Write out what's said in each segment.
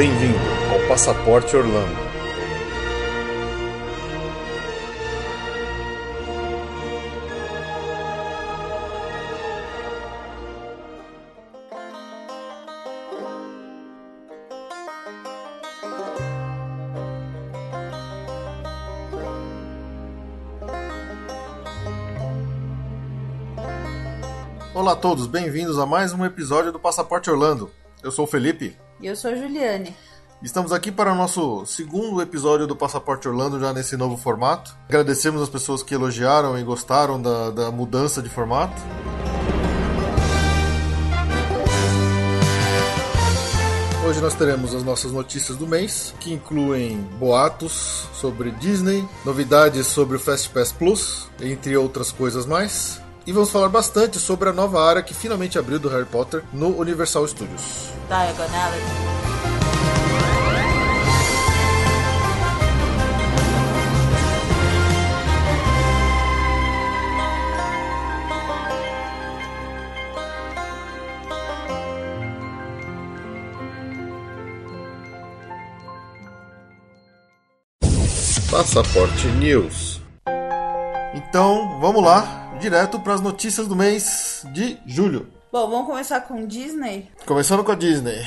Bem-vindo ao Passaporte Orlando. Olá a todos, bem-vindos a mais um episódio do Passaporte Orlando. Eu sou o Felipe. E eu sou a Juliane. Estamos aqui para o nosso segundo episódio do Passaporte Orlando, já nesse novo formato. Agradecemos as pessoas que elogiaram e gostaram da, da mudança de formato. Hoje nós teremos as nossas notícias do mês, que incluem boatos sobre Disney, novidades sobre o Fast Pass Plus, entre outras coisas mais. E vamos falar bastante sobre a nova área que finalmente abriu do Harry Potter no Universal Studios. Diagonality. Passaporte News. Então, vamos lá, direto para as notícias do mês de julho. Bom, vamos começar com Disney. Começando com a Disney.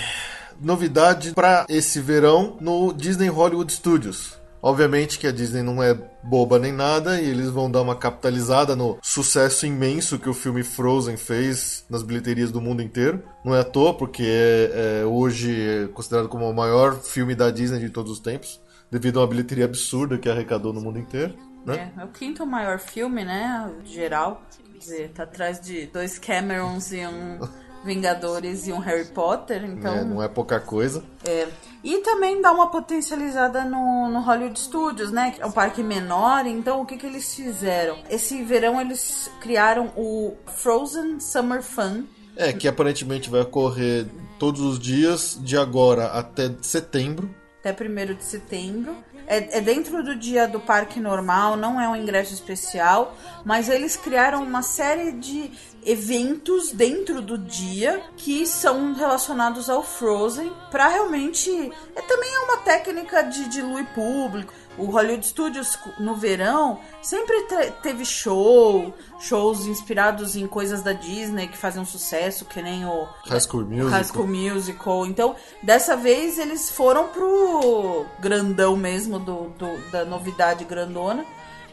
Novidade para esse verão no Disney Hollywood Studios. Obviamente que a Disney não é boba nem nada e eles vão dar uma capitalizada no sucesso imenso que o filme Frozen fez nas bilheterias do mundo inteiro. Não é à toa, porque é, é hoje é considerado como o maior filme da Disney de todos os tempos, devido a uma bilheteria absurda que arrecadou no mundo inteiro. Né? É, é o quinto maior filme, né? Geral. Quer dizer, tá atrás de dois Camerons e um Vingadores e um Harry Potter, então. É, não é pouca coisa. É. E também dá uma potencializada no, no Hollywood Studios, né? Que é um parque menor, então o que, que eles fizeram? Esse verão eles criaram o Frozen Summer Fun. É, que aparentemente vai ocorrer todos os dias, de agora até setembro. Até 1 de setembro. É, é, dentro do dia do parque normal, não é um ingresso especial, mas eles criaram uma série de eventos dentro do dia que são relacionados ao Frozen para realmente é também é uma técnica de diluir público o Hollywood Studios no verão sempre teve show, shows inspirados em coisas da Disney que faziam sucesso, que nem o High School Musical. High School Musical. Então, dessa vez eles foram pro grandão mesmo do, do da novidade grandona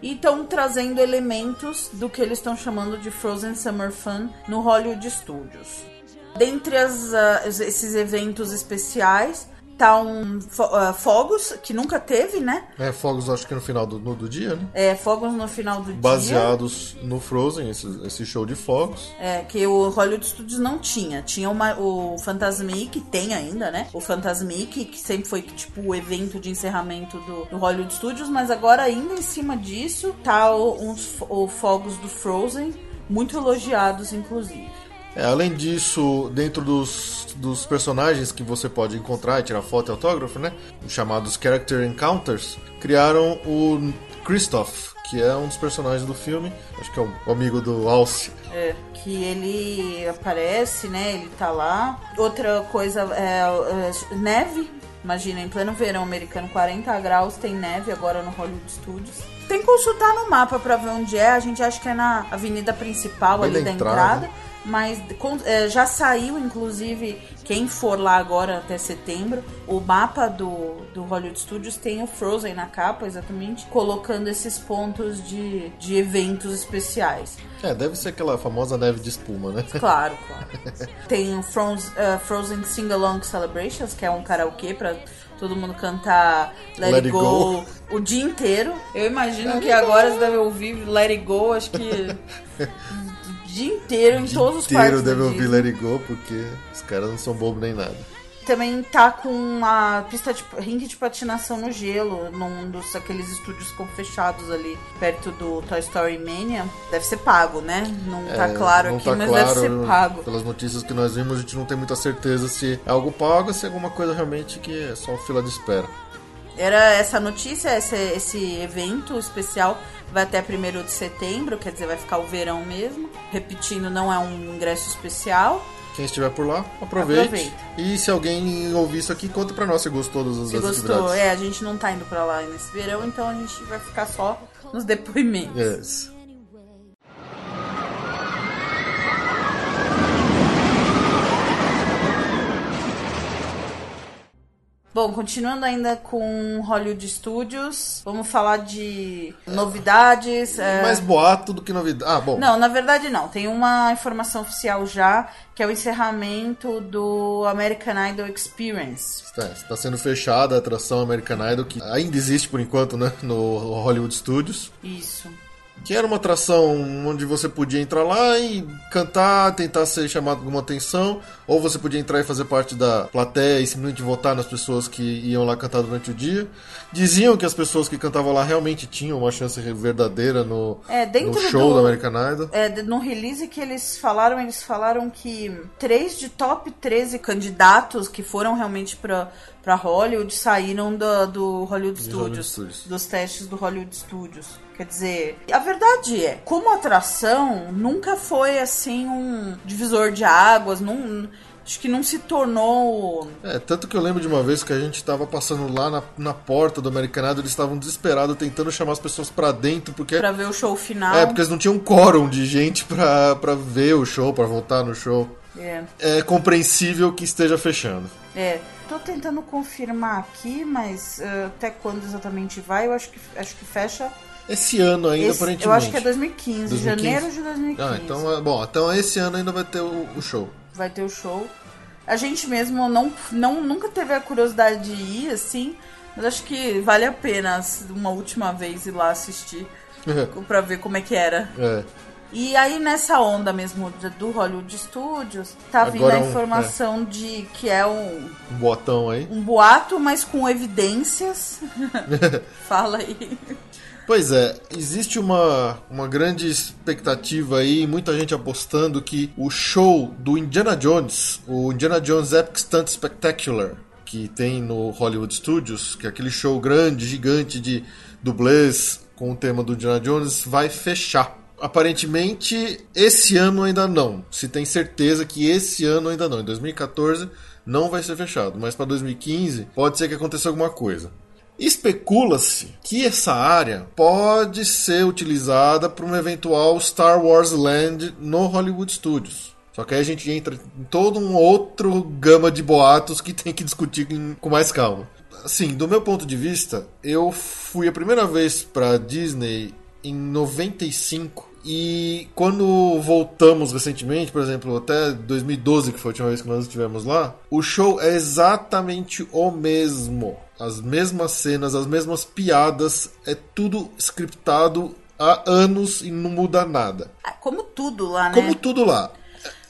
e estão trazendo elementos do que eles estão chamando de Frozen Summer Fun no Hollywood Studios. Dentre as, uh, esses eventos especiais, tá um uh, Fogos, que nunca teve, né? É, Fogos acho que no final do, no, do dia, né? É, Fogos no final do Baseados dia. Baseados no Frozen, esse, esse show de Fogos. É, que o Hollywood Studios não tinha. Tinha uma, o Fantasmic, tem ainda, né? O Fantasmic, que sempre foi tipo o evento de encerramento do, do Hollywood Studios, mas agora ainda em cima disso tá o, uns, o Fogos do Frozen, muito elogiados, inclusive. É, além disso, dentro dos, dos personagens que você pode encontrar e tirar foto e autógrafo, né? Os chamados Character Encounters, criaram o Christoph, que é um dos personagens do filme, acho que é o amigo do Alce. É, que ele aparece, né? Ele tá lá. Outra coisa é, é neve. Imagina, em pleno verão americano, 40 graus, tem neve agora no Hollywood Studios. Tem que consultar no mapa para ver onde é. A gente acha que é na avenida principal Bem ali da entrada. entrada mas é, já saiu, inclusive, quem for lá agora até setembro, o mapa do, do Hollywood Studios tem o Frozen na capa, exatamente, colocando esses pontos de, de eventos especiais. É, deve ser aquela famosa neve de espuma, né? Claro, claro. tem o Frozen, uh, Frozen Sing Along Celebrations, que é um karaokê pra todo mundo cantar Let, Let It go, go, o dia inteiro. Eu imagino Let que agora você deve ouvir Let It Go, acho que dia inteiro em todos os parques. inteiro deve ouvir Let It Go, porque os caras não são bobos nem nada. Também tá com a pista de ringue de patinação no gelo, num dos aqueles estúdios ficam fechados ali, perto do Toy Story Mania. Deve ser pago, né? Não tá é, claro não aqui, tá mas claro, deve ser pago. Pelas notícias que nós vimos, a gente não tem muita certeza se é algo pago ou se é alguma coisa realmente que é só fila de espera. Era essa notícia, esse, esse evento especial vai até 1 de setembro, quer dizer, vai ficar o verão mesmo. Repetindo, não é um ingresso especial. Quem estiver por lá, aproveite. Aproveita. E se alguém ouvir isso aqui, conta pra nós se gostou das, Se gostou, atividades. é, a gente não tá indo pra lá nesse verão, então a gente vai ficar só nos depoimentos. Yes. Bom, continuando ainda com Hollywood Studios, vamos falar de novidades. é, Mais boato do que novidade. Ah, bom. Não, na verdade não. Tem uma informação oficial já, que é o encerramento do American Idol Experience. Está, está sendo fechada a atração American Idol, que ainda existe por enquanto, né? No Hollywood Studios. Isso. Que era uma atração onde você podia entrar lá e cantar, tentar ser chamado alguma atenção, ou você podia entrar e fazer parte da plateia e simplesmente votar nas pessoas que iam lá cantar durante o dia. Diziam que as pessoas que cantavam lá realmente tinham uma chance verdadeira no, É, no show do- do American Idol. É, no release que eles falaram, eles falaram que três de top 13 candidatos que foram realmente pra, pra Hollywood saíram do, do Hollywood Studios, Studios. dos testes do Hollywood Studios. Quer dizer, a verdade é, como atração, nunca foi assim um divisor de águas, não, acho que não se tornou É, tanto que eu lembro de uma vez que a gente tava passando lá na, na porta do American Idol, eles estavam desesperados tentando chamar as pessoas pra dentro, porque pra ver o show final. É, porque eles não tinham um quórum de gente pra, pra ver o show, pra votar no show. É. É compreensível que esteja fechando. É, tô tentando confirmar aqui, mas eh, até quando exatamente vai, eu acho que, acho que fecha. Esse ano ainda, esse- aparentemente. eu acho que é 2015, 2015? janeiro de 2015. Ah, então, é- bom, então esse ano ainda vai ter o, o show. Vai ter o show. A gente mesmo não, não, nunca teve a curiosidade de ir, assim, mas acho que vale a pena uma última vez ir lá assistir pra ver como é que era. é. E aí, nessa onda mesmo do Hollywood Studios, tá vindo Agora a um- informação de que é um, Um botão aí. um boato, mas com evidências. Fala aí. Pois é, existe uma, uma grande expectativa aí, muita gente apostando que o show do Indiana Jones, o Indiana Jones Epic Stunt Spectacular, que tem no Hollywood Studios, que é aquele show grande, gigante de dublês com o tema do Indiana Jones, vai fechar. Aparentemente, esse ano ainda não. Se tem certeza que esse ano ainda não. Em 2014 não vai ser fechado, mas para 2015 pode ser que aconteça alguma coisa. Especula-se que essa área pode ser utilizada para um eventual Star Wars Land no Hollywood Studios. Só que aí a gente entra em todo um outro gama de boatos que tem que discutir com mais calma. Assim, do meu ponto de vista, eu fui a primeira vez para Disney em 95 e quando voltamos recentemente, por exemplo, até 2012, que foi a última vez que nós estivemos lá, o show é exatamente o mesmo. As mesmas cenas, as mesmas piadas, é tudo scriptado há anos e não muda nada. Ah, Como tudo lá, né? Como tudo lá.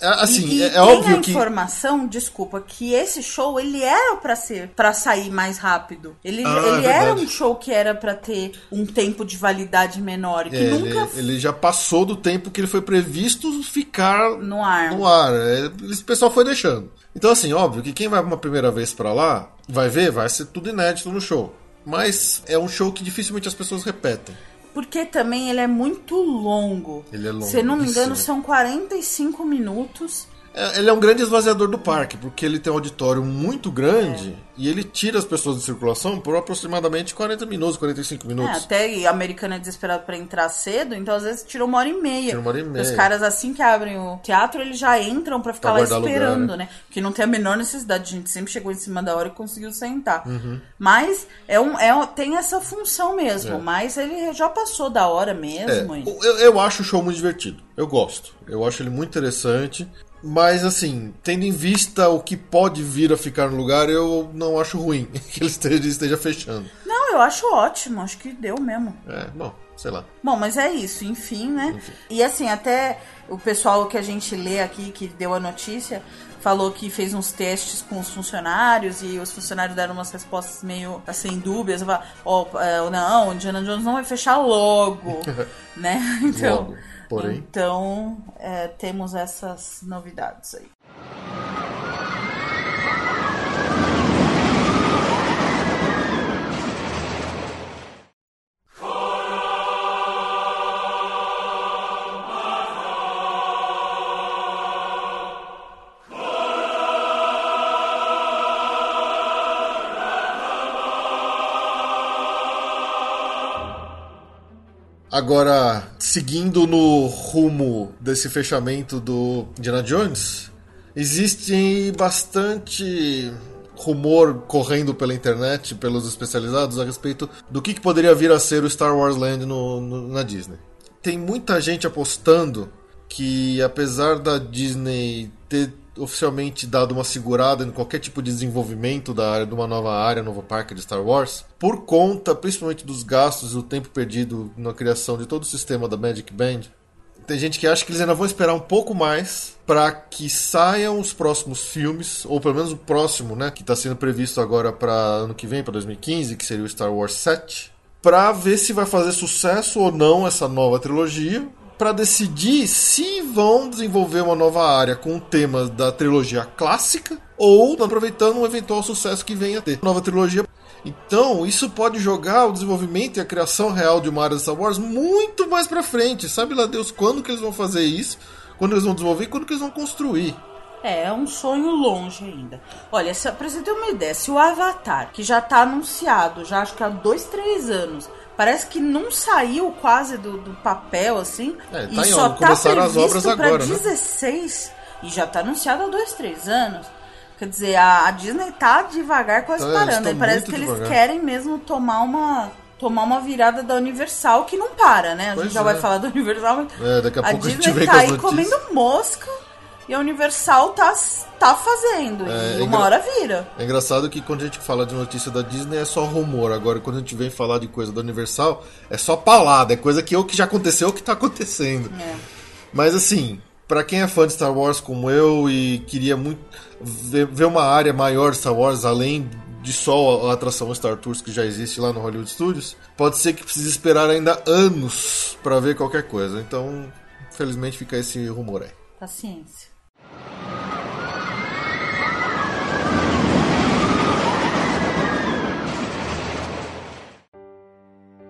É, assim, e, e é, é tem óbvio a que. informação, desculpa, que esse show ele era pra ser para sair mais rápido. Ele, Ah, ele é era um show que era pra ter um tempo de validade menor, que É, ele, nunca ele já passou do tempo que ele foi previsto ficar no ar. no ar. É, o pessoal foi deixando. Então, assim, óbvio que quem vai uma primeira vez pra lá, vai ver, vai ser tudo inédito no show. Mas é um show que dificilmente as pessoas repetem. Porque também ele é muito longo. Ele é Se eu não me engano, são 45 minutos. É, ele é um grande esvaziador do parque, porque ele tem um auditório muito grande É. e ele tira as pessoas de circulação por aproximadamente 40 minutos, 45 É, minutos. até e a americana é desesperado pra entrar cedo, então às vezes tira uma hora e meia. Tira uma hora e meia. Os caras, assim que abrem o teatro, eles já entram pra ficar Pra lá guardar lugar, esperando, né? né? Porque não tem a menor necessidade. A gente sempre chegou em cima da hora e conseguiu sentar. Uhum. Mas é um, é tem essa função mesmo. É. Mas ele já passou da hora É, mesmo. e- eu, eu acho o show muito divertido. Eu gosto. Eu acho ele muito interessante. Mas, assim, tendo em vista o que pode vir a ficar no lugar, eu não acho ruim que ele esteja, esteja fechando. Não, eu acho ótimo. Acho que deu mesmo. É, bom, sei lá. Bom, mas é isso, enfim, né? Enfim. E assim, até o pessoal que a gente lê aqui, que deu a notícia, falou que fez uns testes com os funcionários e os funcionários deram umas respostas meio assim, dúbias. Falaram, Ó, é, não, o Indiana Jones não vai fechar logo, né? Então, Logo, porém. então é, temos essas novidades aí. Agora, seguindo no rumo desse fechamento do Indiana Jones, existe bastante rumor correndo pela internet, pelos especializados, a respeito do que, poderia vir a ser o Star Wars Land no, no, na Disney. Tem muita gente apostando que, apesar da Disney ter oficialmente dado uma segurada em qualquer tipo de desenvolvimento da área de uma nova área, novo parque de Star Wars, por conta principalmente dos gastos e do tempo perdido na criação de todo o sistema da Magic Band. Tem gente que acha que eles ainda vão esperar um pouco mais para que saiam os próximos filmes, ou pelo menos o próximo, né, que está sendo previsto agora para ano que vem, para 2015, que seria o Star Wars 7, para ver se vai fazer sucesso ou não essa nova trilogia, para decidir se vão desenvolver uma nova área com temas da trilogia clássica ou aproveitando um eventual sucesso que venha a ter nova trilogia. Então, isso pode jogar o desenvolvimento e a criação real de uma área de Star Wars muito mais para frente. Sabe lá Deus quando que eles vão fazer isso, quando eles vão desenvolver quando que eles vão construir. É, é um sonho longe ainda. Olha, pra você ter uma ideia, se o Avatar, que já tá anunciado, já acho que há dois, três anos, Parece que não saiu quase do, do papel, assim. É, tá e só tá Começaram as previsto obras pra agora, né? 16 e já tá anunciado há dois, três anos. Quer dizer, a, a Disney tá devagar quase eles parando. E parece que eles devagar. querem mesmo tomar uma tomar uma virada da Universal que não para, né? A gente Pois já é. vai falar da Universal, mas É, daqui a a pouco a gente Disney vem tá aí notícias. comendo mosca e a Universal tá, tá fazendo. É, e é uma engra- hora vira. É engraçado que quando a gente fala de notícia da Disney é só rumor. Agora, quando a gente vem falar de coisa da Universal, é só palada. É coisa que ou que já aconteceu ou que tá acontecendo. É. Mas assim, pra quem é fã de Star Wars como eu e queria muito ver, uma área maior de Star Wars, além de só a atração Star Tours que já existe lá no Hollywood Studios, pode ser que precise esperar ainda anos pra ver qualquer coisa. Então, felizmente fica esse rumor aí. Paciência.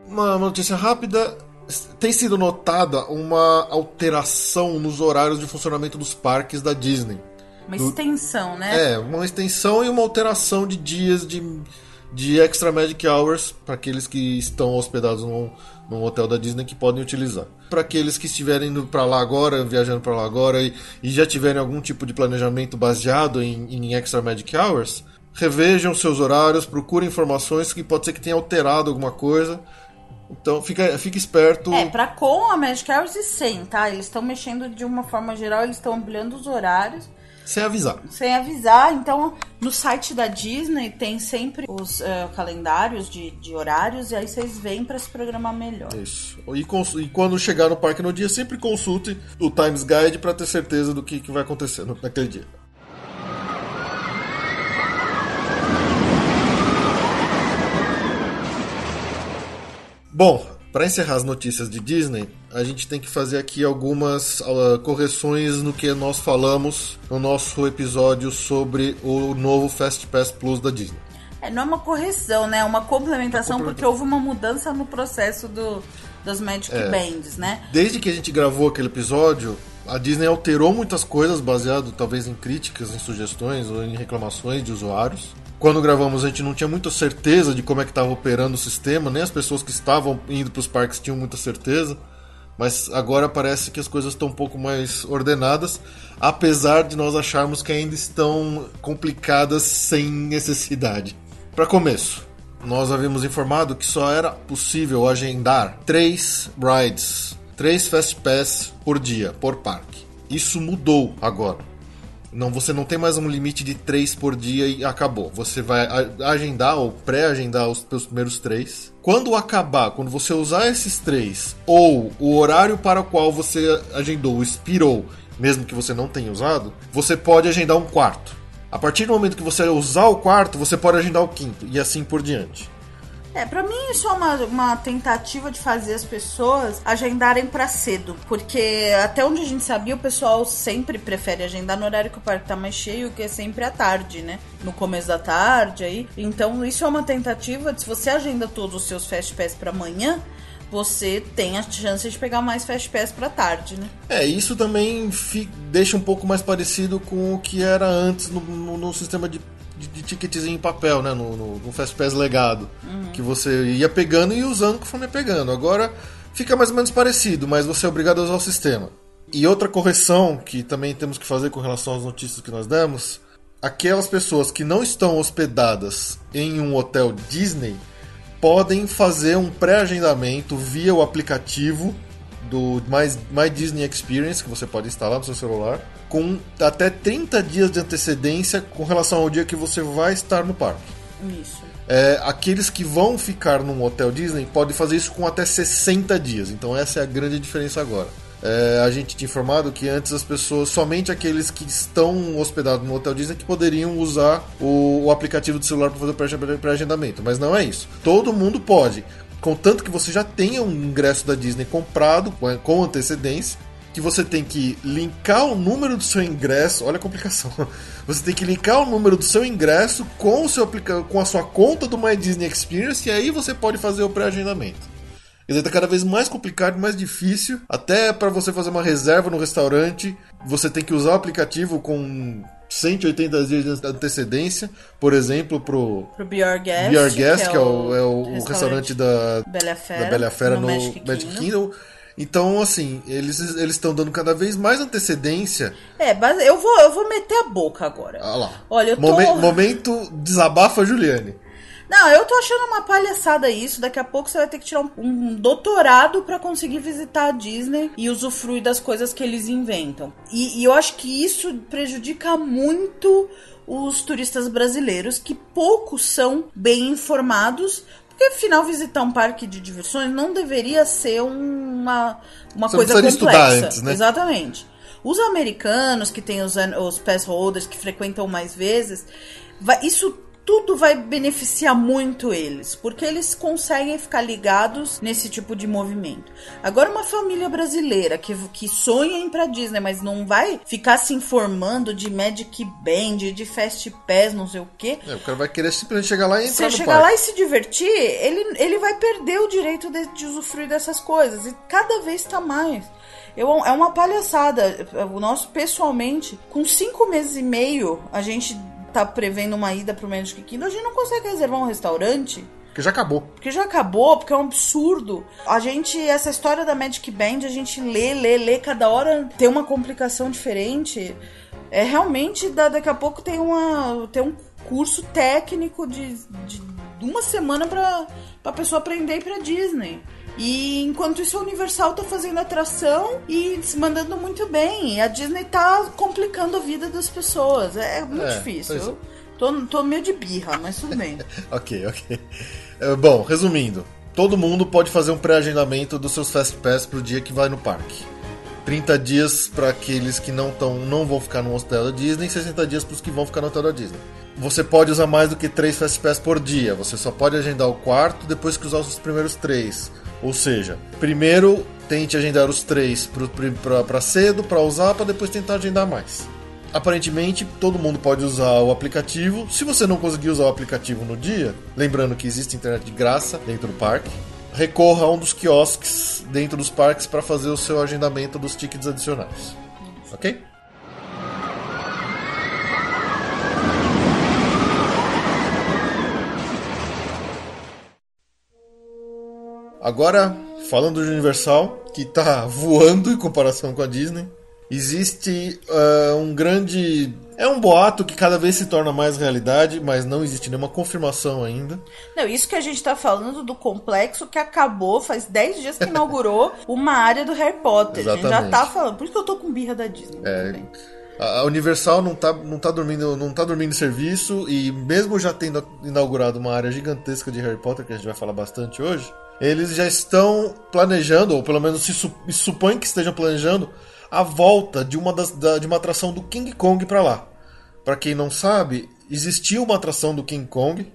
Uma notícia rápida. Tem sido notada uma alteração nos horários de funcionamento dos parques da Disney. Uma Do- extensão, né? É, uma extensão e uma alteração de dias de, de Extra Magic Hours para aqueles que estão hospedados num, num hotel da Disney que podem utilizar. Para aqueles que estiverem indo para lá agora, viajando para lá agora e, e já tiverem algum tipo de planejamento baseado em, em Extra Magic Hours, revejam seus horários, procurem informações que pode ser que tenha alterado alguma coisa. Então fica, fica esperto. É, pra com a Magic Hours e sem, tá? Eles estão mexendo de uma forma geral, eles estão ampliando os horários Sem avisar. sem avisar. Então, no site da Disney tem sempre os eh, calendários de, de horários e aí vocês vêm pra se programar melhor. Isso. E, e quando chegar no parque no dia, sempre consulte o Times Guide para ter certeza do que, que vai acontecer no- naquele dia. Bom, para encerrar as notícias de Disney, a gente tem que fazer aqui algumas ah, correções no que nós falamos no nosso episódio sobre o novo Fast Pass Plus da Disney. É, não é uma correção, né? É uma complementação porque houve uma mudança no processo do, das Magic É. Bands, né? Desde que a gente gravou aquele episódio, a Disney alterou muitas coisas baseado talvez em críticas, em sugestões ou em reclamações de usuários. Quando gravamos, a gente não tinha muita certeza de como é que estava operando o sistema, nem as pessoas que estavam indo para os parques tinham muita certeza. Mas agora parece que as coisas estão um pouco mais ordenadas, apesar de nós acharmos que ainda estão complicadas sem necessidade. Para começo, nós havíamos informado que só era possível agendar três rides, três Fast Pass por dia, por parque. Isso mudou agora. Não, você não tem mais um limite de três por dia e acabou. Você vai agendar ou pré-agendar os seus primeiros três. Quando acabar, quando você usar esses três, ou o horário para o qual você agendou expirou, mesmo que você não tenha usado, você pode agendar um quarto. A partir do momento que você usar o quarto, você pode agendar o quinto, e assim por diante. É, pra mim isso é uma, uma tentativa de fazer as pessoas agendarem pra cedo. Porque até onde a gente sabia, o pessoal sempre prefere agendar no horário que o parque tá mais cheio, que é sempre à tarde, né? No começo da tarde aí. Então isso é uma tentativa de se você agenda todos os seus Fast Pass pra amanhã, você tem a chance de pegar mais Fast Pass pra tarde, né? É, isso também deixa um pouco mais parecido com o que era antes no, no- no sistema de, de, de em papel, né? No, no, no legado. Que você ia pegando e usando conforme ia pegando. Agora fica mais ou menos parecido, mas você é obrigado a usar o sistema. E outra correção que também temos que fazer com relação às notícias que nós demos: aquelas pessoas que não estão hospedadas em um hotel Disney podem fazer um pré-agendamento via o aplicativo do My, My Disney Experience, que você pode instalar no seu celular, com até 30 dias de antecedência com relação ao dia que você vai estar no parque. Isso. É, aqueles que vão ficar num hotel Disney podem fazer isso com até 60 dias. Então essa é a grande diferença agora. É, a gente tinha informado que antes as pessoas, somente aqueles que estão hospedados no Hotel Disney, que poderiam usar o, o aplicativo do celular para fazer o pré-agendamento. Mas não é isso. Todo mundo pode. Contanto que você já tenha um ingresso da Disney comprado com antecedência, que você tem que linkar o número do seu ingresso. Olha a complicação. Você tem que linkar o número do seu ingresso com, o seu, com a sua conta do My Disney Experience e aí você pode fazer o pré-agendamento. Quer dizer, tá cada vez mais complicado, mais difícil. Até para você fazer uma reserva no restaurante, você tem que usar o aplicativo com 180 dias de antecedência, por exemplo, pro, pro Our Guest, Our Guest que, é o, é o, restaurante, restaurante da Bela Fera, da Bela Fera no, no Magic, Magic Kingdom. Então, assim, eles eles estão dando cada vez mais antecedência. É, mas eu vou, eu vou meter a boca agora. Ah lá. Olha, eu tô... Momen- momento desabafa Juliane. Não, eu tô achando uma palhaçada isso. Daqui a pouco você vai ter que tirar um, um doutorado pra conseguir visitar a Disney e usufruir das coisas que eles inventam. E, e eu acho que isso prejudica muito os turistas brasileiros, que poucos são bem informados. Porque, afinal, visitar um parque de diversões não deveria ser uma, uma Você coisa complexa. estudar antes, né? Exatamente. Os americanos que têm os, os pass holders que frequentam mais vezes, vai- isso tudo vai beneficiar muito eles, porque eles conseguem ficar ligados nesse tipo de movimento. Agora, uma família brasileira que, que sonha em ir pra Disney, mas não vai ficar se informando de Magic Band, de Fast Pass, não sei o quê. É, o cara vai querer simplesmente chegar lá e entrar Você no chegar parque. lá e se divertir, ele, ele vai perder o direito de, de usufruir dessas coisas. E cada vez tá mais. Eu, é uma palhaçada. O nosso, pessoalmente, com cinco meses e meio, a gente tá prevendo uma ida pro Magic Kingdom, a gente não consegue reservar um restaurante. Porque já acabou. Porque já acabou, porque é um absurdo. A gente, essa história da Magic Band, a gente lê, lê, lê, cada hora tem uma complicação diferente. É realmente, da- daqui a pouco tem, uma, tem um curso técnico de, de uma semana pra, pra pessoa aprender pra Disney. E enquanto isso, a Universal tá fazendo atração e se mandando muito bem. E a Disney tá complicando a vida das pessoas. É muito É, difícil. pois é. Eu tô, tô meio de birra, mas tudo bem. Ok, ok. É, bom, resumindo, todo mundo pode fazer um pré-agendamento dos seus Fast Pass pro dia que vai no parque. 30 dias para aqueles que não, tão, não vão ficar no hotel da Disney e 60 dias para os que vão ficar no hotel da Disney. Você pode usar mais do que 3 Fast Pass por dia. Você só pode agendar o quarto depois que usar os primeiros 3. Ou seja, primeiro tente agendar os 3 para cedo, para usar, para depois tentar agendar mais. Aparentemente, todo mundo pode usar o aplicativo. Se você não conseguir usar o aplicativo no dia, lembrando que existe internet de graça dentro do parque, recorra a um dos quiosques dentro dos parques para fazer o seu agendamento dos tickets adicionais. Ok? Agora, falando de Universal, que tá voando em comparação com a Disney, existe ah, um grande. É um boato que cada vez se torna mais realidade, mas não existe nenhuma confirmação ainda. Não, isso que a gente tá falando do complexo que acabou, faz 10 dias que inaugurou uma área do Harry Potter. A gente já Exatamente. tá falando. Por isso que eu tô com birra da Disney. É, também. A Universal não tá, não tá dormindo, não tá dormindo em serviço e mesmo já tendo inaugurado uma área gigantesca de Harry Potter que a gente vai falar bastante hoje, eles já estão planejando, ou pelo menos se su- se supõe que estejam planejando a volta de uma das, da- de uma atração do King Kong para lá. Para quem não sabe, existia uma atração do King Kong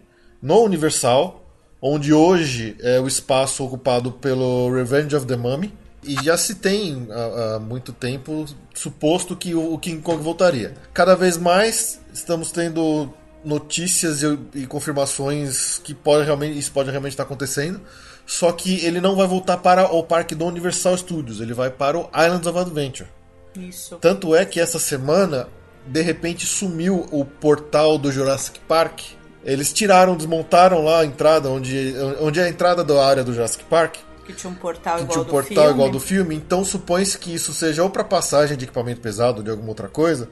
no Universal, onde hoje é o espaço ocupado pelo Revenge of the Mummy. E já se tem há, há muito tempo suposto que o, o King Kong voltaria. Cada vez mais estamos tendo notícias e, e confirmações que pode realmente, isso pode realmente estar acontecendo. Só que ele não vai voltar para o parque do Universal Studios, ele vai para o Islands of Adventure. Isso. Tanto é que essa semana, de repente, sumiu o portal do Jurassic Park. Eles tiraram, desmontaram lá a entrada, onde, onde é a entrada da área do Jurassic Park. Que tinha um portal igual tinha um do portal filme. igual do filme, então supõe-se que isso seja ou para passagem de equipamento pesado ou de alguma outra coisa,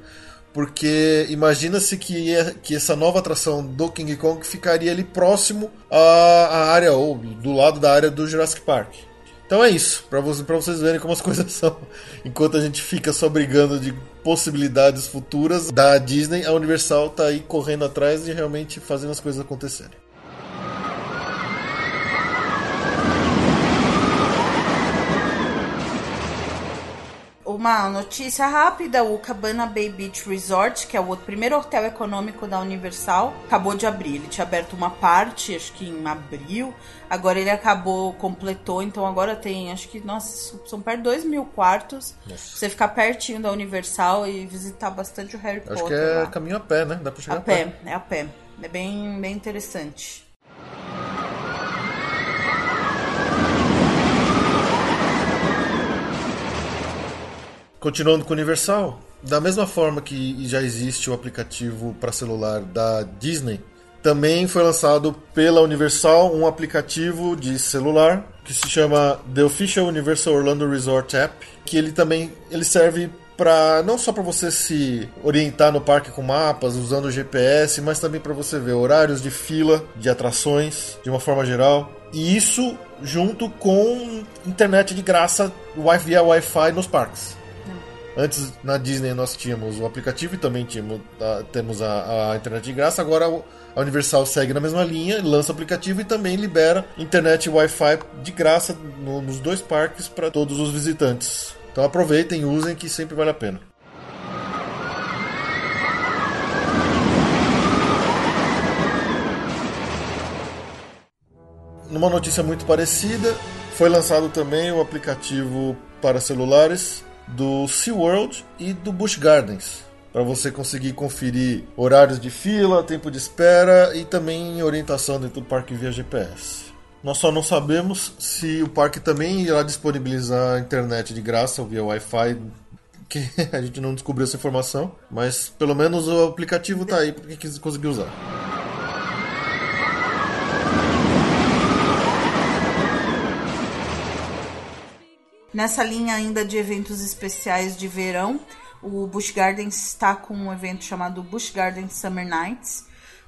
porque imagina-se que, que essa nova atração do King Kong ficaria ali próximo à, à área, ou do lado da área do Jurassic Park. Então é isso, para pra vocês verem como as coisas são. Enquanto a gente fica só brigando de possibilidades futuras da Disney, a Universal tá aí correndo atrás e realmente fazendo as coisas acontecerem. Uma notícia rápida: o Cabana Bay Beach Resort, que é o primeiro hotel econômico da Universal, acabou de abrir. Ele tinha aberto uma parte, acho que em abril. Agora ele acabou, completou. Então agora tem, acho que, nossa, são perto de 2 mil quartos. Nossa. Você ficar pertinho da Universal e visitar bastante o Harry Acho Potter. que é lá. caminho a pé, né? Dá pra chegar A pé, é a pé. É bem, bem interessante. Continuando com o Universal, da mesma forma que já existe o aplicativo para celular da Disney, também foi lançado pela Universal um aplicativo de celular que se chama The Official Universal Orlando Resort App, que ele também ele serve para não só para você se orientar no parque com mapas usando o GPS, mas também para você ver horários de fila de atrações de uma forma geral. E isso junto com internet de graça via Wi-Fi nos parques. Antes na Disney nós tínhamos o aplicativo e também tínhamos, a- temos a, a internet de graça. Agora a Universal segue na mesma linha, lança o aplicativo e também libera internet Wi-Fi de graça no- nos dois parques para todos os visitantes. Então aproveitem, usem que sempre vale a pena. Numa notícia muito parecida, foi lançado também o aplicativo para celulares do SeaWorld e do Busch Gardens, para você conseguir conferir horários de fila, tempo de espera e também orientação dentro do parque via GPS. Nós só não sabemos se o parque também irá disponibilizar internet de graça via Wi-Fi, que a gente não descobriu essa informação, mas pelo menos o aplicativo está aí para quem conseguir usar. Nessa linha ainda de eventos especiais de verão, o Busch Gardens está com um evento chamado Busch Gardens Summer Nights,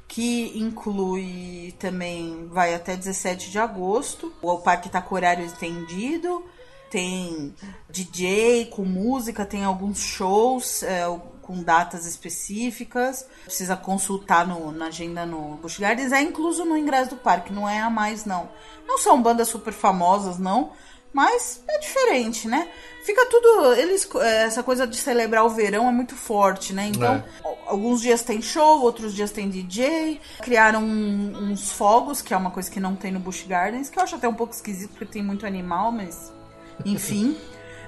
que inclui também, vai até 17 de agosto. O parque está com horário estendido, tem DJ com música, tem alguns shows é, com datas específicas. Precisa consultar no- na agenda no Busch Gardens. É incluso no ingresso do parque, não é a mais não. Não são bandas super famosas, não. Mas é diferente, né? Fica tudo. Eles, é, essa coisa de celebrar o verão é muito forte, né? Então, alguns dias tem show, outros dias tem DJ. Criaram um- uns fogos, que é uma coisa que não tem no Busch Gardens, que eu acho até um pouco esquisito porque tem muito animal, mas. Enfim.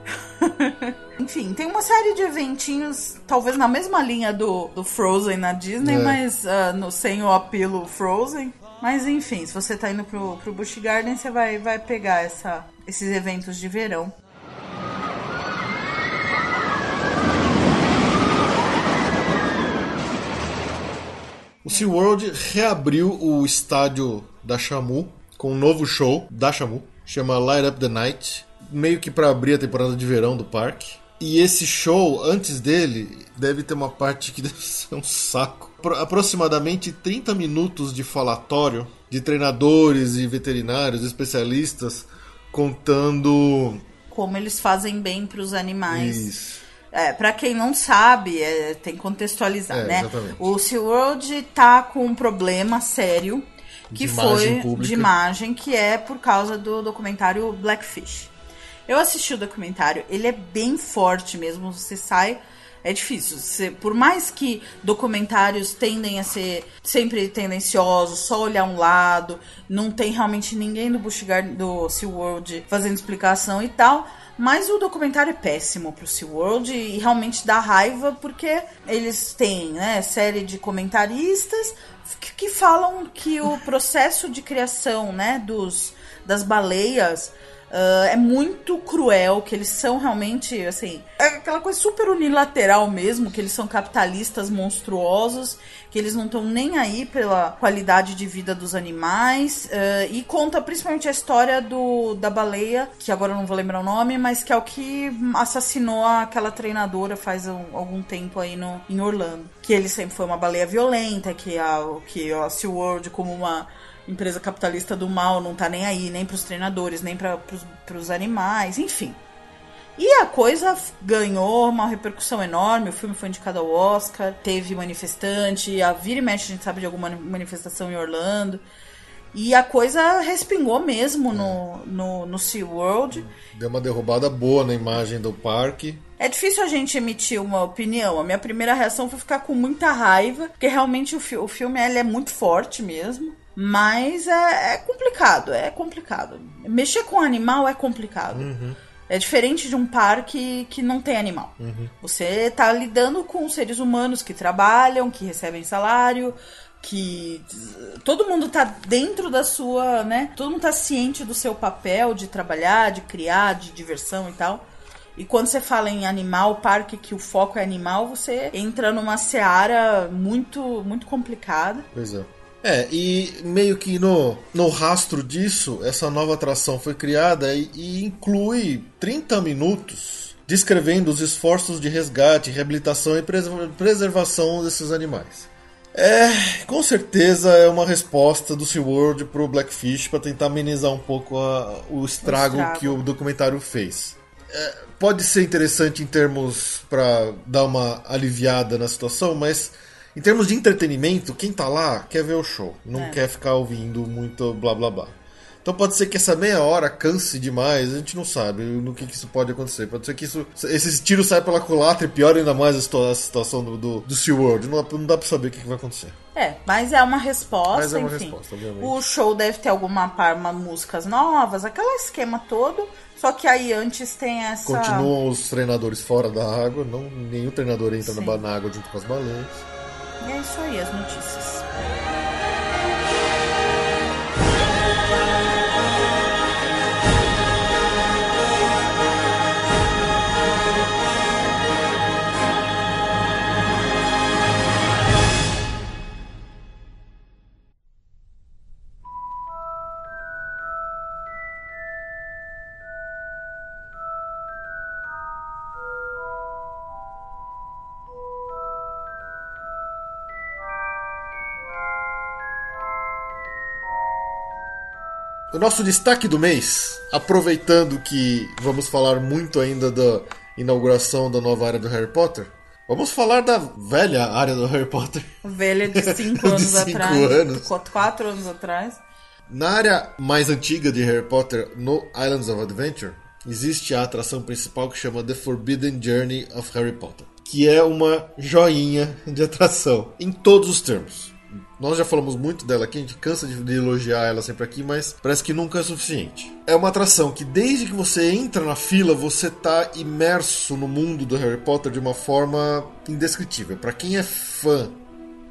Enfim, tem uma série de eventinhos, talvez na mesma linha do, do Frozen na Disney, É. mas ah, no, sem o apelo Frozen. Mas enfim, se você tá indo pro, pro Busch Garden, você vai, vai pegar essa, esses eventos de verão. O SeaWorld reabriu o estádio da Shamu com um novo show da Shamu, chama Light Up the Night, meio que para abrir a temporada de verão do parque. E esse show, antes dele, deve ter uma parte que deve ser um saco. Pro- aproximadamente 30 minutos de falatório de treinadores e veterinários, especialistas, contando. Como eles fazem bem pros animais. Isso. É, para quem não sabe, é, tem que contextualizar, É, né? exatamente. O SeaWorld tá com um problema sério que De foi imagem de imagem, que é por causa do documentário Blackfish. Eu assisti o documentário, ele é bem forte mesmo, você sai é difícil. Você, por mais que documentários tendem a ser sempre tendenciosos, só olhar um lado, não tem realmente ninguém do Busch Garden, do SeaWorld fazendo explicação e tal. Mas o documentário é péssimo pro SeaWorld e realmente dá raiva porque eles têm, né, série de comentaristas que, que falam que o processo de criação, né, dos, das baleias Uh, é muito cruel, que eles são realmente, assim, é aquela coisa super unilateral mesmo, que eles são capitalistas monstruosos, que eles não estão nem aí pela qualidade de vida dos animais, uh, e conta principalmente a história do, da baleia, que agora eu não vou lembrar o nome, mas que é o que assassinou aquela treinadora faz um, algum tempo aí no, em Orlando. Que ele sempre foi uma baleia violenta, que a, que a SeaWorld como uma empresa capitalista do mal não tá nem aí, nem pros treinadores, nem para pros animais, enfim. E a coisa ganhou uma repercussão enorme. O filme foi indicado ao Oscar, teve manifestante, a vira e mexe a gente sabe de alguma manifestação em Orlando. E a coisa respingou mesmo no, no, no SeaWorld. Deu uma derrubada boa na imagem do parque. É difícil a gente emitir uma opinião. A minha primeira reação foi ficar com muita raiva, porque realmente o, fi o filme ele é muito forte mesmo. Mas é, é, complicado, é complicado. Mexer com animal é complicado. Uhum. É diferente de um parque que não tem animal. Uhum. Você está lidando com seres humanos que trabalham, que recebem salário, que todo mundo está dentro da sua, né? Todo mundo está ciente do seu papel de trabalhar, de criar, de diversão e tal. E quando você fala em animal, parque que o foco é animal, você entra numa seara muito, muito complicada. Pois é. É, e meio que no, no rastro disso, essa nova atração foi criada e, e inclui 30 minutos descrevendo os esforços de resgate, reabilitação e preservação desses animais. É, com certeza é uma resposta do SeaWorld pro Blackfish para tentar amenizar um pouco a, o, estrago o, estrago que o documentário fez. É, pode ser interessante em termos para dar uma aliviada na situação, mas em termos de entretenimento, quem tá lá quer ver o show, não é. quer ficar ouvindo muito blá blá blá. Então pode ser que essa meia hora canse demais, a gente não sabe no que, que isso pode acontecer. Pode ser que isso, esses tiros saiam pela culatra e piorem ainda mais a, situação do, do, do SeaWorld. Não, não dá pra saber o que, que vai acontecer. É, mas é uma resposta, mas é uma enfim. Resposta, obviamente. o show deve ter alguma uma músicas novas, aquele esquema todo. Só que aí antes tem essa. Continuam os treinadores fora da água, não, nenhum treinador entra na água junto com as baleias. E é isso aí, as notícias. O nosso destaque do mês, aproveitando que vamos falar muito ainda da inauguração da nova área do Harry Potter, vamos falar da velha área do Harry Potter. Velha de 5 anos cinco atrás. Anos. 4 anos atrás. Na área mais antiga de Harry Potter, no Islands of Adventure, existe a atração principal que chama The Forbidden Journey of Harry Potter, que é uma joinha de atração em todos os termos. Nós já falamos muito dela aqui, a gente cansa de elogiar ela sempre aqui, mas parece que nunca é suficiente. É uma atração que desde que você entra na fila, você tá imerso no mundo do Harry Potter de uma forma indescritível. Para quem é fã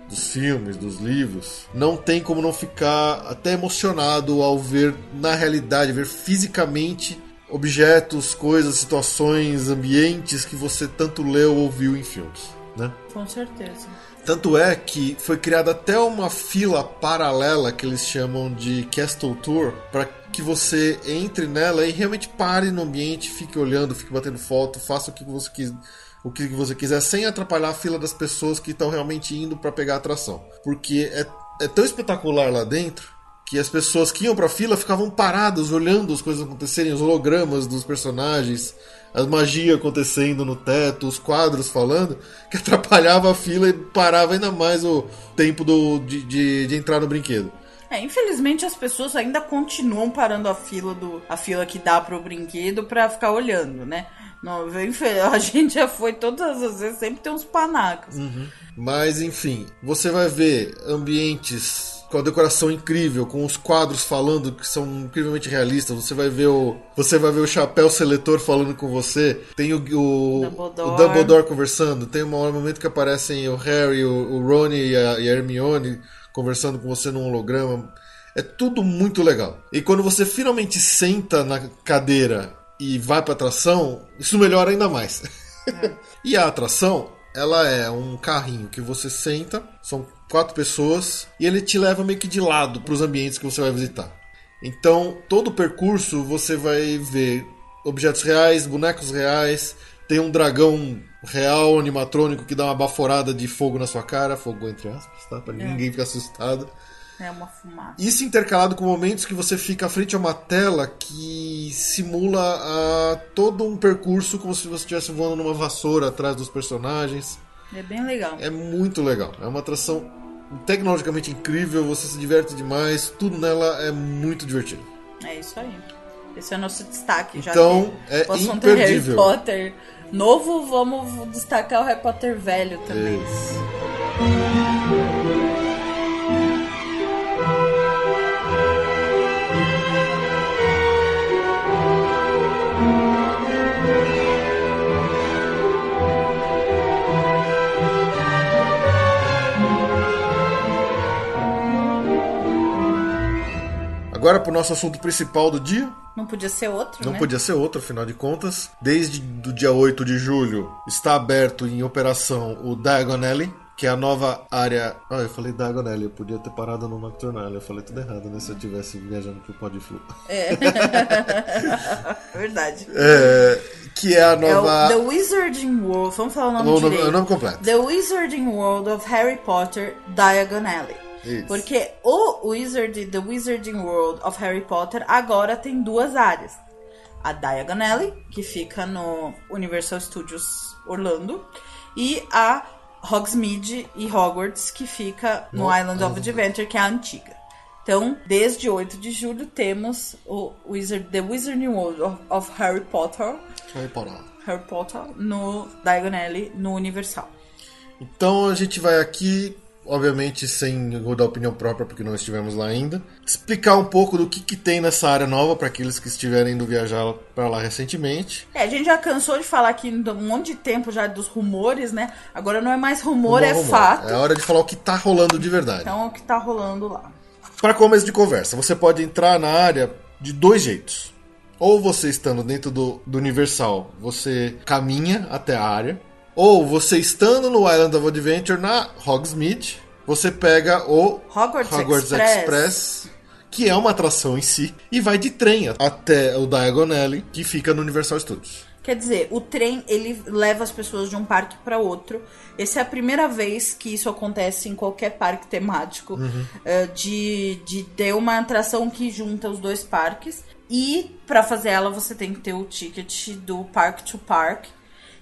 dos filmes, dos livros, não tem como não ficar até emocionado ao ver na realidade, ver fisicamente objetos, coisas, situações, ambientes que você tanto leu ou viu em filmes, né? Com certeza. Tanto é que foi criada até uma fila paralela que eles chamam de Castle Tour para que você entre nela e realmente pare no ambiente, fique olhando, fique batendo foto, faça o que você quiser o que você quiser sem atrapalhar a fila das pessoas que estão realmente indo para pegar a atração. Porque é, é tão espetacular lá dentro que as pessoas que iam para a fila ficavam paradas olhando as coisas acontecerem, os hologramas dos personagens, a magia acontecendo no teto, os quadros falando, que atrapalhava a fila e parava ainda mais o tempo do, de, de, de entrar no brinquedo. É, infelizmente as pessoas ainda continuam parando a fila do a fila que dá pro brinquedo para ficar olhando, né? Não, a gente já foi todas as vezes, sempre tem uns panacas. Uhum. Mas enfim, você vai ver ambientes com a decoração incrível, com os quadros falando que são incrivelmente realistas. Você vai ver o, você vai ver o chapéu seletor falando com você. Tem o, o, Dumbledore. o Dumbledore conversando. Tem um momento que aparecem o Harry, o, o Ron e a, e a Hermione conversando com você num holograma. É tudo muito legal. E quando você finalmente senta na cadeira e vai pra atração, isso melhora ainda mais. É. e a atração, ela é um carrinho que você senta, são quatro pessoas, e ele te leva meio que de lado para os ambientes que você vai visitar. Então, todo o percurso você vai ver objetos reais, bonecos reais, tem um dragão real animatrônico que dá uma baforada de fogo na sua cara, fogo entre aspas, tá? Pra é. ninguém ficar assustado. É uma fumaça. Isso intercalado com momentos que você fica à frente a uma tela que simula a todo um percurso como se você estivesse voando numa vassoura atrás dos personagens. É bem legal. É muito legal. É uma atração tecnologicamente incrível, você se diverte demais, tudo nela é muito divertido. É isso aí. Esse é o nosso destaque. Já então, é o imperdível. Harry Potter novo, vamos destacar o Harry Potter velho também. Isso. Agora para o nosso assunto principal do dia. Não podia ser outro, Não né? podia ser outro, afinal de contas. Desde o dia 8 de julho está aberto em operação o Diagon Alley, que é a nova área. Ah, eu falei Diagon Alley, eu podia ter parado no Nocturnal, eu falei tudo errado, né? Se eu tivesse viajando pro Podflu. É. Verdade. É, que é a nova. É The Wizarding World. Vamos falar o nome o nome, o nome completo. The Wizarding World of Harry Potter Diagon Alley. Isso. Porque o Wizard, The Wizarding World of Harry Potter agora tem duas áreas. A Diagon Alley, que fica no Universal Studios Orlando, e a Hogsmeade e Hogwarts, que fica no, no Island of Adventure, que é a antiga. Então, desde 8 de julho, temos o Wizard, The Wizarding World of, of Harry Potter. Harry Potter. Harry Potter no Diagon Alley, no Universal. Então a gente vai aqui obviamente sem dar opinião própria, porque não estivemos lá ainda. Explicar um pouco do que, que tem nessa área nova para aqueles que estiverem indo viajar para lá recentemente. É, a gente já cansou de falar aqui um monte de tempo já dos rumores, né? Agora não é mais rumor, rumor é rumor. fato. É hora de falar o que tá rolando de verdade. Então, é o que tá rolando lá. Para começo de conversa, você pode entrar na área de dois jeitos. Ou você estando dentro do, do Universal, você caminha até a área, ou você estando no Island of Adventure na Hogsmeade, você pega o Hogwarts, Hogwarts Express. Express. que é uma atração em si, e vai de trem até o Diagon Alley, que fica no Universal Studios. Quer dizer, o trem ele leva as pessoas de um parque para outro. Essa é a primeira vez que isso acontece em qualquer parque temático, uhum. uh, de, de ter uma atração que junta os dois parques. E para fazer ela você tem que ter o ticket do Park to Park,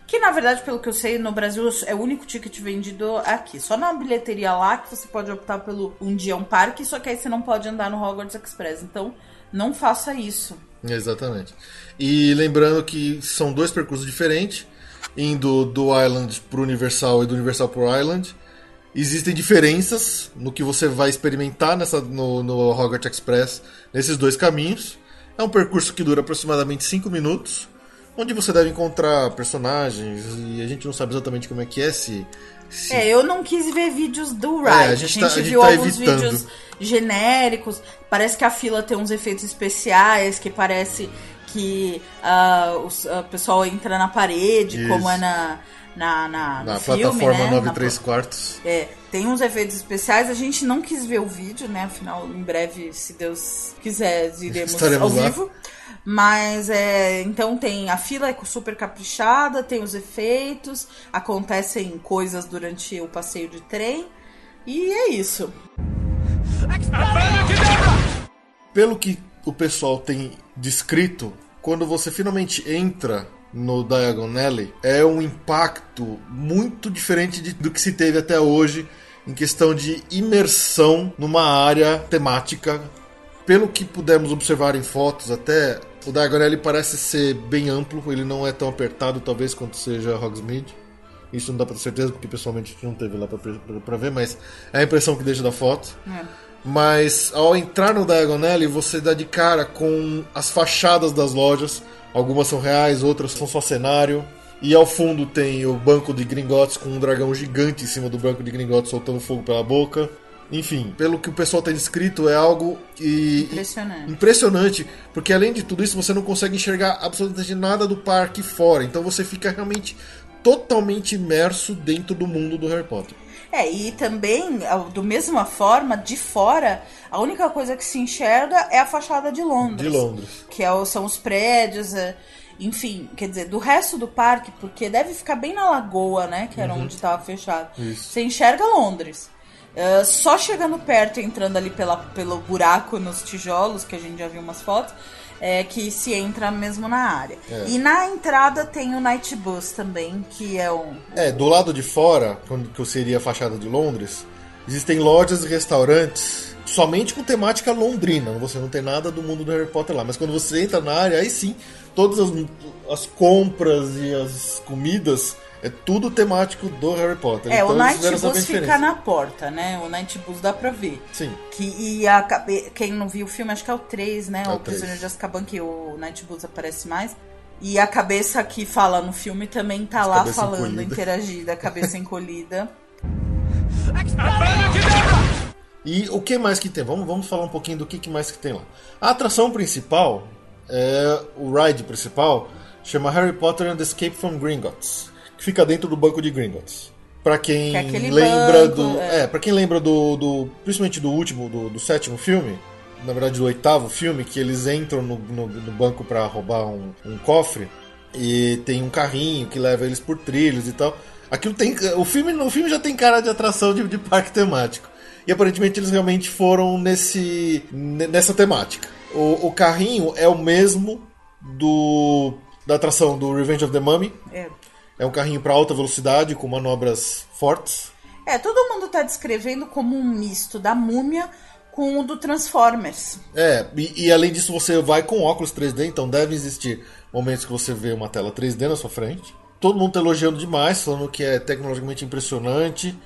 que na verdade, pelo que eu sei, no Brasil é o único ticket vendido aqui. Só na bilheteria lá que você pode optar pelo um dia um parque, só que aí você não pode andar no Hogwarts Express. Então, não faça isso. Exatamente. E lembrando que são dois percursos diferentes, indo do Island pro Universal e do Universal pro Island. Existem diferenças no que você vai experimentar nessa, no, no Hogwarts Express nesses dois caminhos. É um percurso que dura aproximadamente 5 minutos onde você deve encontrar personagens e a gente não sabe exatamente como é que é se. se... É, eu não quis ver vídeos do Ride. É, a gente, a gente tá, viu a gente tá alguns evitando. vídeos genéricos. Parece que a fila tem uns efeitos especiais, que parece que uh, o pessoal entra na parede, Isso. como é na. Na, na, na filme, plataforma né? 9 na, 3 quartos. É, tem uns efeitos especiais. A gente não quis ver o vídeo, né? Afinal, em breve, se Deus quiser, iremos Estaremos ao lá. vivo. Mas é. Então tem. A fila é super caprichada, tem os efeitos, acontecem coisas durante o passeio de trem. E é isso. Pelo que o pessoal tem descrito, quando você finalmente entra no Diagon Alley, é um impacto muito diferente de, do que se teve até hoje em questão de imersão numa área temática. Pelo que pudemos observar em fotos, até o Diagon parece ser bem amplo, ele não é tão apertado talvez quanto seja Hogsmeade. Isso não dá pra ter certeza, porque pessoalmente a gente não teve lá pra, pra, pra ver, mas é a impressão que deixa da foto. É. Mas ao entrar no Diagon você dá de cara com as fachadas das lojas. Algumas são reais, outras são só cenário. E ao fundo tem o banco de Gringotts com um dragão gigante em cima do banco de Gringotts soltando fogo pela boca. Enfim, pelo que o pessoal tem descrito, é algo que... Impressionante. impressionante, porque além de tudo isso, você não consegue enxergar absolutamente nada do parque fora. Então você fica realmente totalmente imerso dentro do mundo do Harry Potter. É, e também, do mesma forma, de fora, a única coisa que se enxerga é a fachada de Londres. De Londres. Que é, são os prédios, é, enfim, quer dizer, do resto do parque, porque deve ficar bem na lagoa, né? Que era Uhum. onde estava fechado. Isso. Você enxerga Londres. Uh, só chegando perto, entrando ali pela, pelo buraco nos tijolos, que a gente já viu umas fotos, é que se entra mesmo na área. É. E na entrada tem o Night Bus também, que é um. É, do lado de fora, que seria a fachada de Londres, existem lojas e restaurantes somente com temática londrina. Você não tem nada do mundo do Harry Potter lá. Mas quando você entra na área, aí sim, todas as, as compras e as comidas é tudo temático do Harry Potter. É, Então, o eles Night fizeram essa Bus fica na porta, né? O Night Bus dá pra ver. Sim. Que, e a, quem não viu o filme, acho que é o 3, né? É o o Prisioneiro 3. de Azkaban, que o Night Bus aparece mais. E a cabeça que fala no filme também tá As lá falando, encolhida. interagida, cabeça encolhida. E o que mais que tem? Vamos, vamos falar um pouquinho do que, que mais que tem lá. A atração principal, é o ride principal, chama Harry Potter and the Escape from Gringotts, fica dentro do banco de Gringotts. Pra quem Que é lembra banco, do, é. é, para quem lembra do, do, principalmente do último, do, do sétimo filme, na verdade do oitavo filme, que eles entram no, no, no banco pra roubar um, um cofre e tem um carrinho que leva eles por trilhos e tal. Aquilo tem, o filme, o filme já tem cara de atração de, de parque temático. E aparentemente eles realmente foram nesse ne- nessa temática. O, o carrinho é o mesmo do da atração do Revenge of the Mummy. É. É um carrinho para alta velocidade com manobras fortes. É, todo mundo tá descrevendo como um misto da múmia com o do Transformers. É, e, e além disso você vai com óculos 3D, então deve existir momentos que você vê uma tela 3D na sua frente. Todo mundo tá elogiando demais, falando que é tecnologicamente impressionante.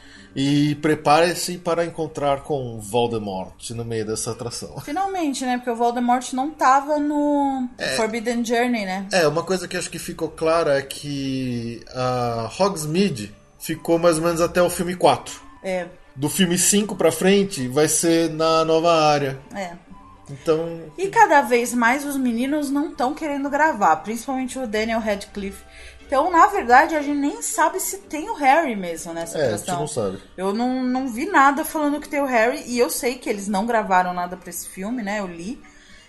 E prepare-se para encontrar com Voldemort no meio dessa atração. Finalmente, né? Porque o Voldemort não tava no É. Forbidden Journey, né? É, uma coisa que acho que ficou clara é que a Hogsmeade ficou mais ou menos até o filme 4. É, Do filme 5 pra frente vai ser na nova área. é. Então, E cada vez mais os meninos não estão querendo gravar, principalmente o Daniel Radcliffe. Então, na verdade, a gente nem sabe se tem o Harry mesmo nessa é, a gente não sabe. Eu não, não vi nada falando que tem o Harry, e eu sei que eles não gravaram nada pra esse filme, né? Eu li.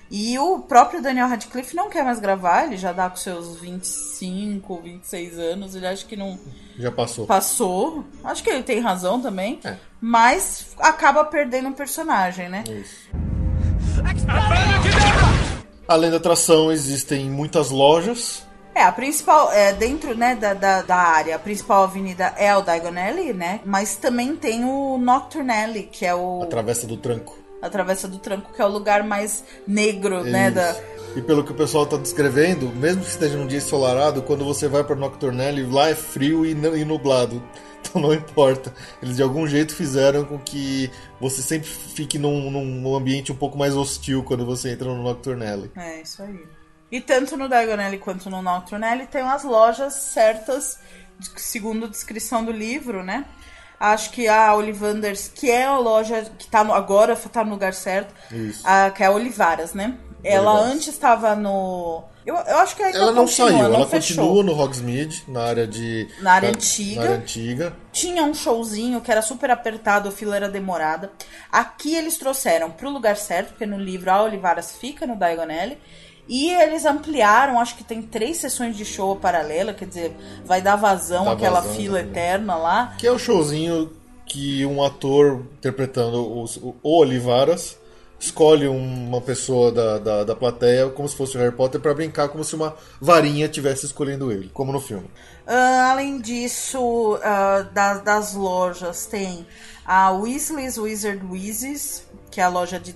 E o próprio Daniel Radcliffe não quer mais gravar, ele já dá com seus 25, 26 anos, ele acha que não Já passou. passou. Acho que ele tem razão também, É. mas acaba perdendo o personagem, né? Isso. Além da atração, existem muitas lojas. É, a principal, é, dentro né, da, da, da área, a principal avenida é o Diagon Alley, né? Mas também tem o Nocturne Alley, que é o... A Travessa do Tranco. a Travessa do Tranco, que é o lugar mais negro, né? Isso. Da... E pelo que o pessoal está descrevendo, mesmo que esteja num dia ensolarado, quando você vai para Nocturnelle, lá é frio e, e nublado. Então não importa. Eles de algum jeito fizeram com que você sempre fique num, num ambiente um pouco mais hostil quando você entra no Nocturnelle. É, isso aí. E tanto no Diagon Alley quanto no Nocturne Alley tem as lojas certas, segundo a descrição do livro, né? Acho que a Olivanders, que é a loja que tá no, agora tá no lugar certo, Isso. a, que é a Olivaras, né? Ela Olivaras. antes estava no. Eu, eu acho que Ela não continua, saiu, não ela fechou. continua no Hogsmeade, na área de. Na área antiga. Na área antiga. Tinha um showzinho que era super apertado, a fila era demorada. Aqui eles trouxeram pro lugar certo, porque no livro a Olivaras fica no Diagon Alley. E eles ampliaram, acho que tem três sessões de show paralela, quer dizer, vai dar vazão Dá aquela vazão fila também. eterna lá. Que é o showzinho que um ator interpretando os- o, Olivaras escolhe uma pessoa da, da, da plateia como se fosse o Harry Potter pra brincar como se uma varinha estivesse escolhendo ele, como no filme. Ah, além disso, ah, das, das lojas, tem a Weasley's Wizard Wizards, que é a loja de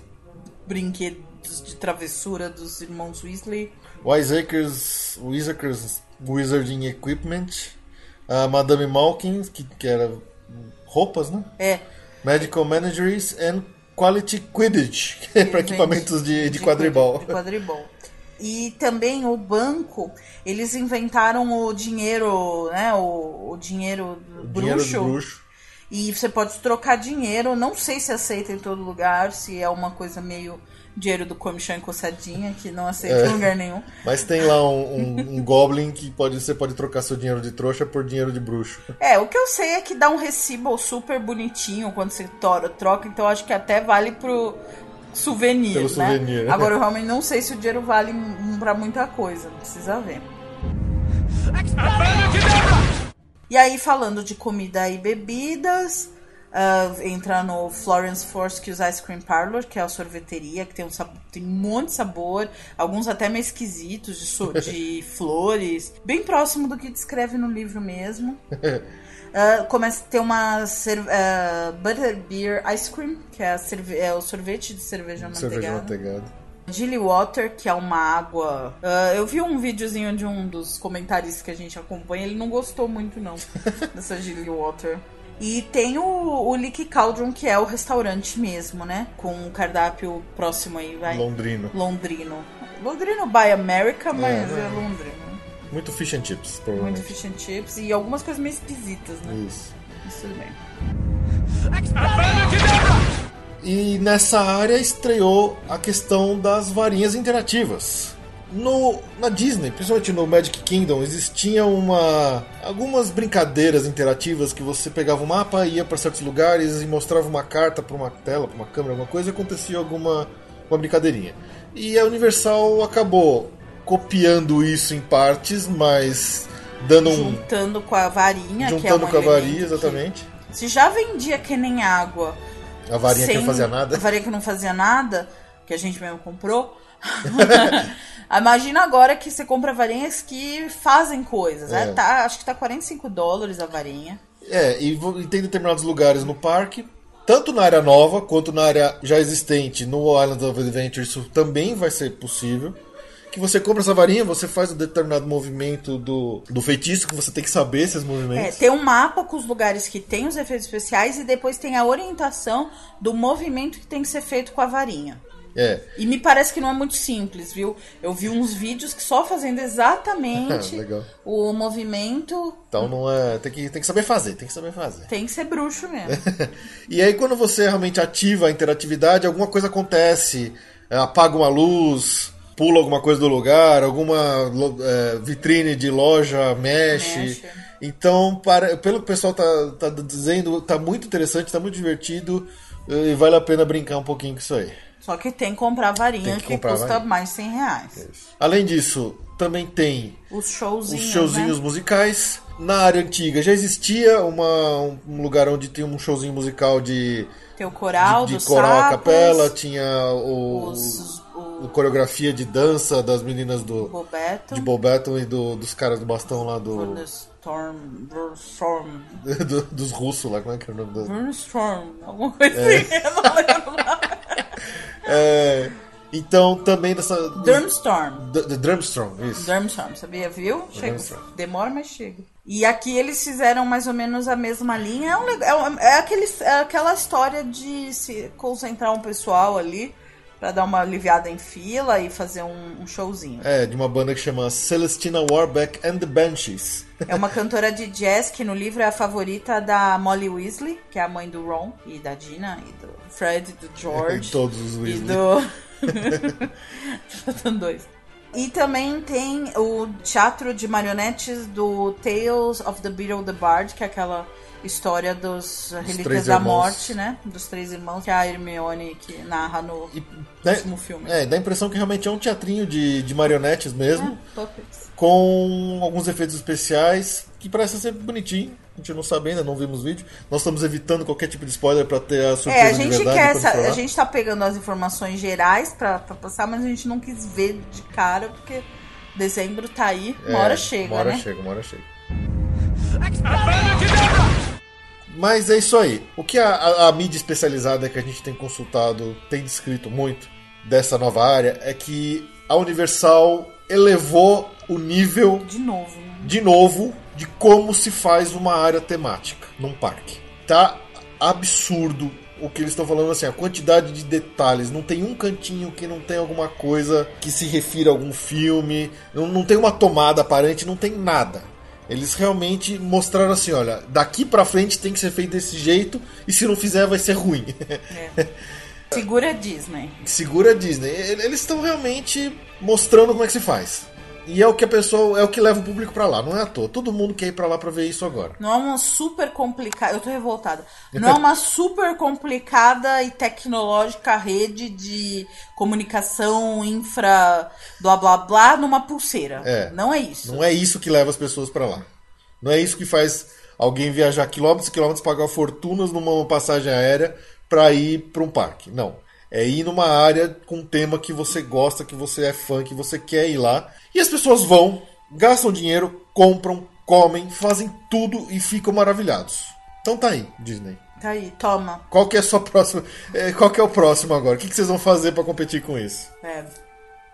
brinquedos de travessura dos irmãos Weasley. Wiseacres, Wiseacres Wizarding Equipment, a Madame Malkin, que, que era roupas, né? É, Medical Managers and Quality Quidditch, que é para equipamentos de, de quadribol. De quadribol. E também o banco, eles inventaram o dinheiro, né? O, o dinheiro Dinheiro bruxo. do bruxo. E você pode trocar dinheiro. Não sei se aceita em todo lugar, se é uma coisa meio dinheiro do comichão encossadinha, que não aceita É. em lugar nenhum. Mas tem lá um, um- um Goblin que pode, você pode trocar seu dinheiro de trouxa por dinheiro de bruxo. É, o que eu sei é que dá um recibo super bonitinho quando você troca, então acho que até vale pro souvenir, Pelo né? souvenir. Agora eu realmente não sei se o dinheiro vale pra muita coisa, precisa ver. E aí, falando de comida e bebidas, ah, entra no Florence Forskew's Ice Cream Parlor, que é a sorveteria, que tem um, tem um monte de sabor, alguns até meio esquisitos, de, so- de flores, bem próximo do que descreve no livro mesmo. Ah, começa a ter uma cer- ah, Butterbeer Ice Cream, que é, é o sorvete de cerveja manteigada. Gilly Water, que é uma água. Ah, eu vi um videozinho de um dos comentaristas que a gente acompanha, ele não gostou muito, não, dessa Gilly Water. E tem o, o Leaky Cauldron, que é o restaurante mesmo, né? Com um cardápio próximo aí, vai. Londrino. Londrino. Londrino by America, mas é, né? Londrino. Muito fish and chips, Muito provavelmente. fish and chips e algumas coisas meio esquisitas, né? Isso. Mas tudo bem. E nessa área estreou a questão das varinhas interativas. No, na Disney, principalmente no Magic Kingdom, existia uma algumas brincadeiras interativas que você pegava o mapa, ia para certos lugares e mostrava uma carta para uma tela, para uma câmera, alguma coisa, e acontecia alguma uma brincadeirinha. E a Universal acabou copiando isso em partes, mas dando um Juntando com a varinha, que é juntando um com a varinha, que- exatamente. Se já vendia que nem água. A varinha que sem- não fazia nada. A varinha que não fazia nada, que a gente mesmo comprou. Imagina agora que você compra varinhas que fazem coisas. né? É. Tá, acho que tá 45 dólares a varinha. É, e, e tem determinados lugares no parque, tanto na área nova quanto na área já existente no Island of Adventure, isso também vai ser possível. Que você compra essa varinha, você faz um determinado movimento do, do feitiço, que você tem que saber esses É, movimentos. tem um mapa com os lugares que tem os efeitos especiais e depois tem a orientação do movimento que tem que ser feito com a varinha. É, E me parece que não é muito simples, viu? Eu vi uns vídeos que só fazendo exatamente o movimento então não é. Tem que, tem que saber fazer, tem que saber fazer. tem que ser bruxo mesmo. E aí quando você realmente ativa a interatividade, alguma coisa acontece, é, apaga uma luz, pula alguma coisa do lugar, alguma é, vitrine de loja mexe. Mexe. Então, para, pelo que o pessoal tá, tá dizendo, tá muito interessante, tá muito divertido e vale a pena brincar um pouquinho com isso aí. Só que tem que comprar varinha Tem que, que comprar custa varinha. mais de 100 reais. Além disso, também tem Os os showzinhos, showzinhos né? musicais. Na área antiga já existia uma, um lugar onde tinha um showzinho musical de, Tem o coral de, de coral a sapos, capela, tinha o, os, o o coreografia de dança das meninas do Bobeto, de Bobeton e do- dos caras do bastão lá do, Storm, Storm, do- dos russos lá, como é que é o nome do... Storm, alguma coisa assim, eu não lembro. É, então também dessa the Drumstrong, isso. Durmstorm, sabia? Viu? Chega. Demora, mas chega. E aqui eles fizeram mais ou menos a mesma linha. É, um, é, é aquele, é aquela história de se concentrar um pessoal ali pra dar uma aliviada em fila e fazer um, um showzinho. É, de uma banda que chama Celestina Warbeck and the Banshees. É uma cantora de jazz que no livro é a favorita da Molly Weasley, que é a mãe do Ron e da Dina e do Fred e do George. Todos os E Weasley. do. Faltam dois. E também tem o teatro de marionetes do Tales of the Beetle the Bard, que é aquela história dos Relíquias da irmãos. Morte, né? Dos três irmãos, que é a Hermione que narra no E, né, filme. é, dá a impressão que realmente é um teatrinho de, de marionetes mesmo, É, com alguns efeitos especiais, que parece ser bonitinho. A gente não sabe ainda, não vimos vídeo. Nós estamos evitando qualquer tipo de spoiler pra ter a surpresa É, a de gente verdade. quer essa, a gente tá pegando as informações gerais pra passar, mas a gente não quis ver de cara, porque dezembro tá aí, uma É, hora chega, Uma hora né? chega, uma hora chega. Mas é isso aí. O que a, a- a mídia especializada que a gente tem consultado tem descrito muito dessa nova área é que a Universal elevou o nível De novo, né? de novo de como se faz uma área temática num parque. Tá absurdo o que eles estão falando assim, a quantidade de detalhes. Não tem um cantinho que não tem alguma coisa que se refira a algum filme. Não, não tem uma tomada aparente, não tem nada. Eles realmente mostraram assim, olha, daqui pra frente tem que ser feito desse jeito e se não fizer vai ser ruim. É. Segura a Disney. Segura a Disney. Eles estão realmente mostrando como é que se faz. E é o que a pessoa, é o que leva o público para lá, não é à toa. Todo mundo quer ir para lá para ver isso agora. Não é uma super complicada, eu tô revoltada. Não é uma super complicada e tecnológica rede de comunicação infra blá blá blá numa pulseira. É. Não é isso. Não é isso que leva as pessoas para lá. Não é isso que faz alguém viajar quilômetros e quilômetros, pagar fortunas numa passagem aérea para ir para um parque. Não. É ir numa área com um tema que você gosta, que você é fã, que você quer ir lá. E as pessoas vão, gastam dinheiro, compram, comem, fazem tudo e ficam maravilhados. Então tá aí, Disney. Tá aí, toma. Qual que é a sua próxima? é, Qual que é o próximo agora? O que, que vocês vão fazer para competir com isso? É.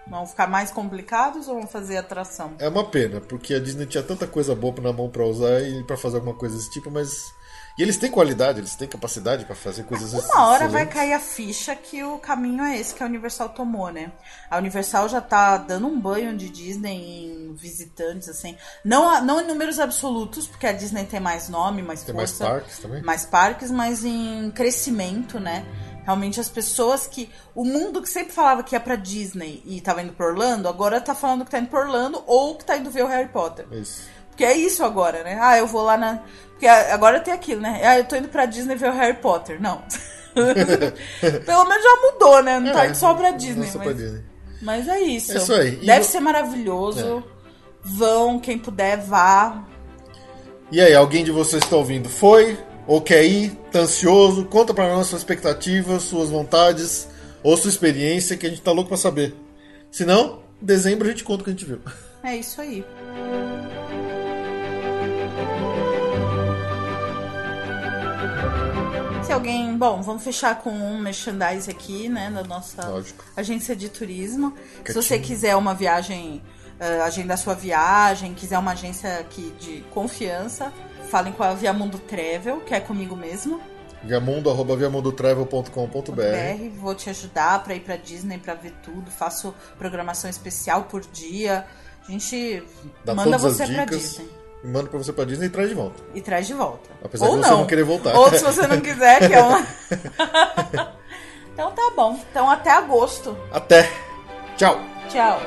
Vão ficar mais complicados ou vão fazer atração? É uma pena, porque a Disney tinha tanta coisa boa na mão para usar e para fazer alguma coisa desse tipo, mas e eles têm qualidade, eles têm capacidade para fazer coisas assim. Uma hora vai cair a ficha que o caminho é esse que a Universal tomou, né? A Universal já tá dando um banho de Disney em visitantes, assim. Não, não em números absolutos, porque a Disney tem mais nome, mais tem força. mais parques também. Mais parques, mas em crescimento, né? Realmente as pessoas que. O mundo que sempre falava que ia pra Disney e tava indo pra Orlando, agora tá falando que tá indo pra Orlando ou que tá indo ver o Harry Potter. Isso. Porque é isso agora, né? Ah, eu vou lá na. Porque agora tem aquilo, né? Ah, eu tô indo pra Disney ver o Harry Potter. Não. Pelo menos já mudou, né? Não tá É, indo só pra Disney. só mas... pra Disney. mas é isso. É isso aí. E Deve vo- ser maravilhoso. Vão, quem puder, vá. E aí, alguém de vocês está ouvindo? Foi? Ou quer ir? Tá ansioso? Conta pra nós suas expectativas, suas vontades ou sua experiência que a gente tá louco pra saber. Se não, em dezembro a gente conta o que a gente viu. É isso aí. Se alguém. Bom, vamos fechar com um merchandise aqui, né? Da nossa Lógico. agência de turismo. Se você quiser uma viagem, eh, agendar sua viagem, quiser uma agência aqui de confiança, falem com a Viamundo Travel, que é comigo mesmo. Viamundo, arroba viamundotravel.com.br BR, vou te ajudar pra ir pra Disney pra ver tudo. Faço programação especial por dia. A gente Dá manda você dicas. Disney manda pra você pra Disney e traz de volta. e traz de volta. Apesar Ou de você não. não querer voltar. Ou se você não quiser, que é uma. então tá bom. Então até agosto. Até! Tchau! Tchau.